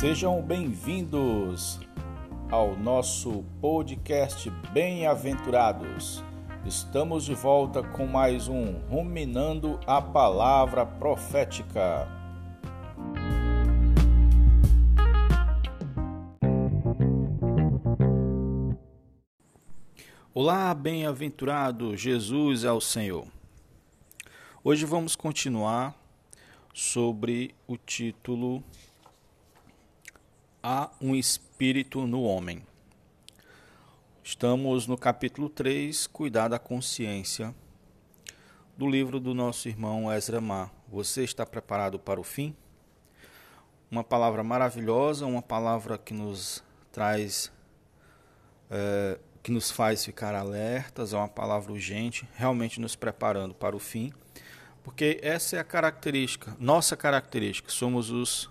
Sejam bem-vindos ao nosso podcast Bem-aventurados. Estamos de volta com mais um Ruminando a Palavra Profética. Olá, bem-aventurado, Jesus é o Senhor. Hoje vamos continuar sobre o título Há um Espírito no Homem. Estamos no capítulo 3, Cuidar da Consciência, do livro do nosso irmão Ezra Mar. Você está preparado para o fim? Uma palavra maravilhosa, uma palavra que nos traz, é, que nos faz ficar alertas, é uma palavra urgente, realmente nos preparando para o fim, porque essa é a característica, nossa característica, somos os,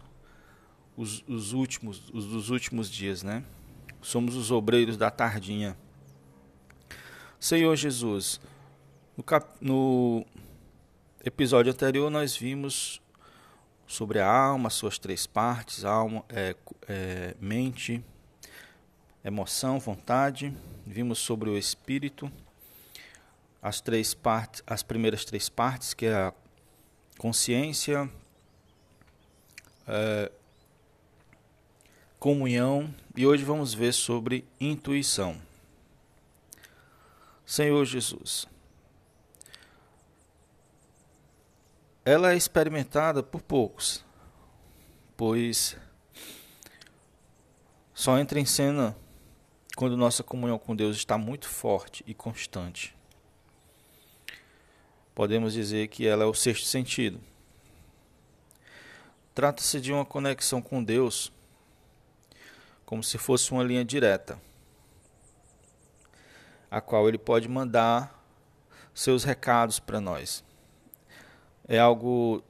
os, os últimos, os dos últimos dias, né? somos os obreiros da tardinha. Senhor Jesus, no, cap... no episódio anterior nós vimos sobre a alma, suas três partes, alma, é, é, mente, emoção, vontade. Vimos sobre o espírito, as três partes, as primeiras três partes, que é a consciência, é, comunhão e hoje vamos ver sobre intuição. Senhor Jesus, ela é experimentada por poucos, pois só entra em cena quando nossa comunhão com Deus está muito forte e constante. Podemos dizer que ela é o sexto sentido. Trata-se de uma conexão com Deus como se fosse uma linha direta, a qual ele pode mandar seus recados para nós. É algo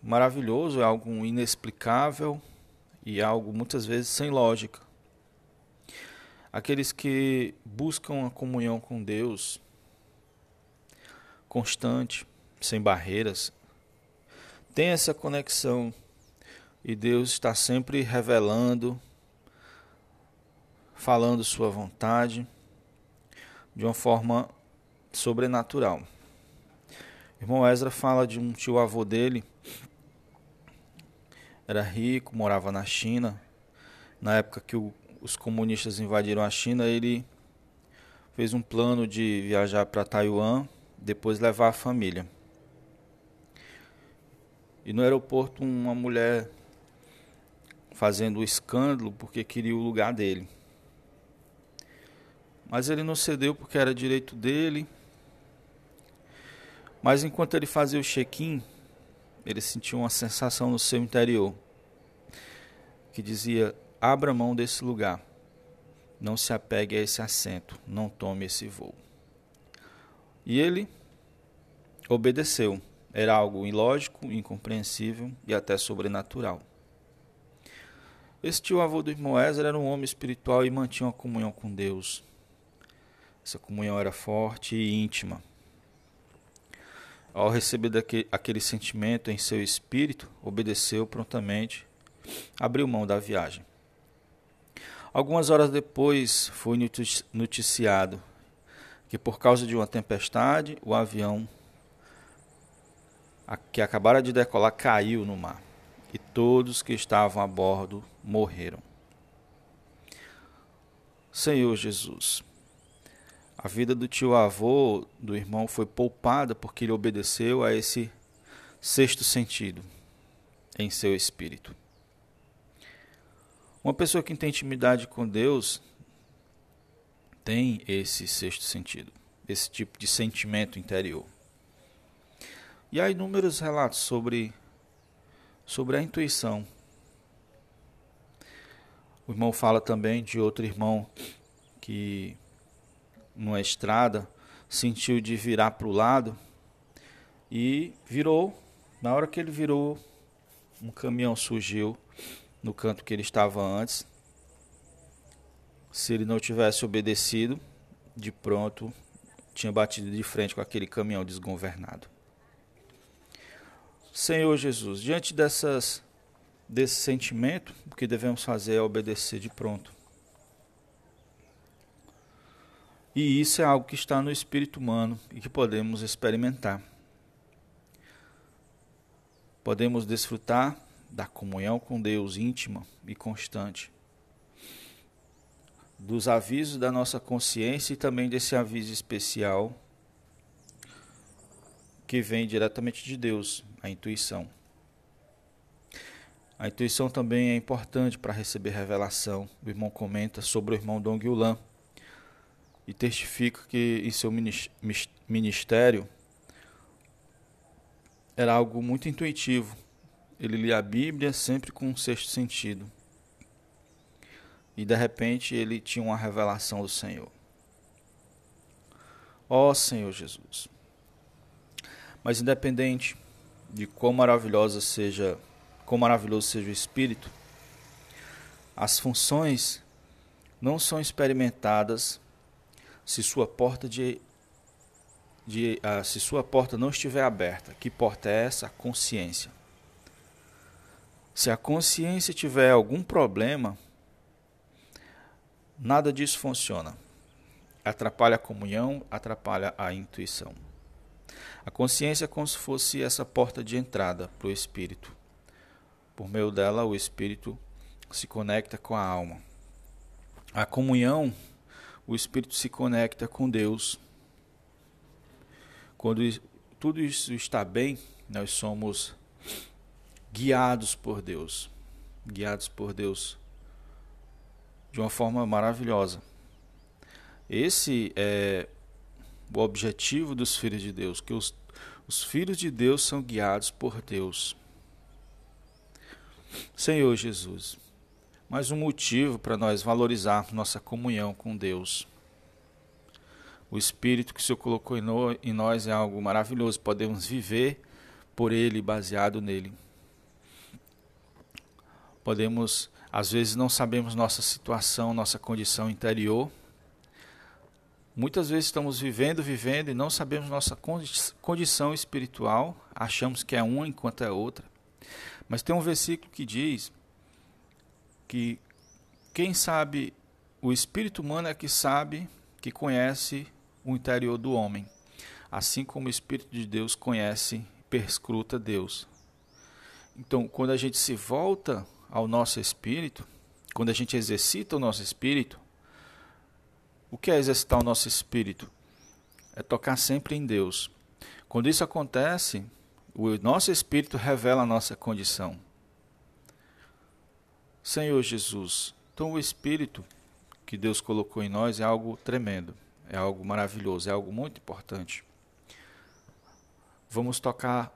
maravilhoso, é algo inexplicável e é algo muitas vezes sem lógica. Aqueles que buscam a comunhão com Deus constante, sem barreiras, têm essa conexão e Deus está sempre revelando falando sua vontade de uma forma sobrenatural. O irmão Ezra fala de um tio avô dele, era rico, morava na China. Na época que o, os comunistas invadiram a China, ele fez um plano de viajar para Taiwan, depois levar a família. E no aeroporto, uma mulher fazendo escândalo porque queria o lugar dele. Mas ele não cedeu porque era direito dele. Mas enquanto ele fazia o check-in, ele sentiu uma sensação no seu interior que dizia: abra mão desse lugar, não se apegue a esse assento, não tome esse voo. E ele obedeceu. Era algo ilógico, incompreensível e até sobrenatural. Esse tio avô do irmão Ezra era um homem espiritual e mantinha uma comunhão com Deus. Essa comunhão era forte e íntima. Ao receber daquele, aquele sentimento em seu espírito, obedeceu prontamente, abriu mão da viagem. Algumas horas depois, foi noticiado que, por causa de uma tempestade, o avião que acabara de decolar caiu no mar e todos que estavam a bordo morreram. Senhor Jesus, a vida do tio avô do irmão foi poupada porque ele obedeceu a esse sexto sentido em seu espírito. Uma pessoa que tem intimidade com Deus tem esse sexto sentido, esse tipo de sentimento interior. E há inúmeros relatos sobre, sobre a intuição. O irmão fala também de outro irmão que numa estrada, sentiu de virar para o lado e virou. Na hora que ele virou, um caminhão surgiu no canto que ele estava antes. Se ele não tivesse obedecido, de pronto tinha batido de frente com aquele caminhão desgovernado. Senhor Jesus, diante dessas desse sentimento, o que devemos fazer é obedecer de pronto. E isso é algo que está no espírito humano e que podemos experimentar. Podemos desfrutar da comunhão com Deus íntima e constante, dos avisos da nossa consciência e também desse aviso especial que vem diretamente de Deus, a intuição. A intuição também é importante para receber revelação. O irmão comenta sobre o irmão Dong Yulan e testifica que em seu ministério era algo muito intuitivo. Ele lia a Bíblia sempre com um sexto sentido. E de repente ele tinha uma revelação do Senhor. Ó oh, Senhor Jesus. Mas independente de quão maravilhosa seja, quão maravilhoso seja o espírito, as funções não são experimentadas se sua porta de, de uh, se sua porta não estiver aberta. Que porta é essa? A consciência. Se a consciência tiver algum problema, nada disso funciona. Atrapalha a comunhão, atrapalha a intuição. A consciência é como se fosse essa porta de entrada para o espírito. Por meio dela, o espírito se conecta com a alma. A comunhão o espírito se conecta com Deus. Quando tudo isso está bem, nós somos guiados por Deus, guiados por Deus de uma forma maravilhosa. Esse é o objetivo dos filhos de Deus, que os, os filhos de Deus são guiados por Deus. Senhor Jesus, mais um motivo para nós valorizarmos nossa comunhão com Deus. O Espírito que o Senhor colocou em nós é algo maravilhoso, podemos viver por Ele, baseado nele. Podemos, às vezes, não sabemos nossa situação, nossa condição interior. Muitas vezes estamos vivendo, vivendo e não sabemos nossa condição espiritual, achamos que é uma enquanto é outra. Mas tem um versículo que diz que quem sabe, o espírito humano é que sabe, que conhece o interior do homem, assim como o espírito de Deus conhece, perscruta Deus. Então, quando a gente se volta ao nosso espírito, quando a gente exercita o nosso espírito, o que é exercitar o nosso espírito? É tocar sempre em Deus. Quando isso acontece, o nosso espírito revela a nossa condição. Senhor Jesus, então o Espírito que Deus colocou em nós é algo tremendo, é algo maravilhoso, é algo muito importante. Vamos tocar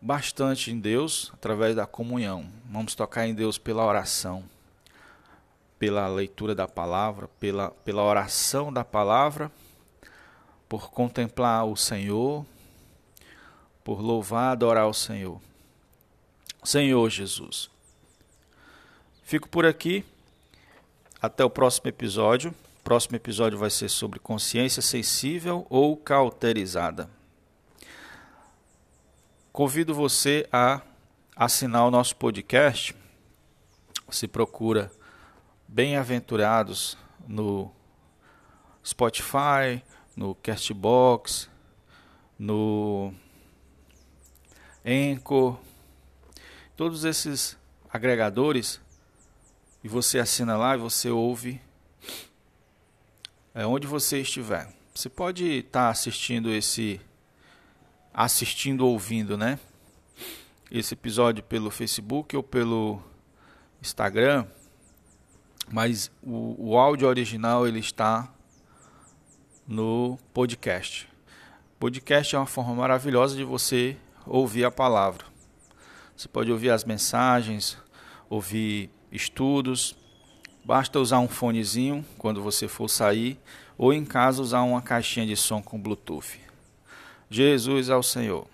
bastante em Deus através da comunhão. Vamos tocar em Deus pela oração, pela leitura da palavra, pela, pela oração da palavra, por contemplar o Senhor, por louvar, adorar o Senhor. Senhor Jesus, Fico por aqui. Até o próximo episódio. O próximo episódio vai ser sobre consciência sensível ou cauterizada. Convido você a assinar o nosso podcast. Você procura Bem-aventurados no Spotify, no Castbox, no Anchor, todos esses agregadores e você assina lá e você ouve é, onde você estiver. Você pode estar tá assistindo esse assistindo ouvindo, né? Esse episódio pelo Facebook ou pelo Instagram, mas o, o áudio original ele está no podcast. Podcast é uma forma maravilhosa de você ouvir a palavra. Você pode ouvir as mensagens, ouvir estudos. Basta usar um fonezinho quando você for sair ou em casa usar uma caixinha de som com Bluetooth. Jesus ao Senhor.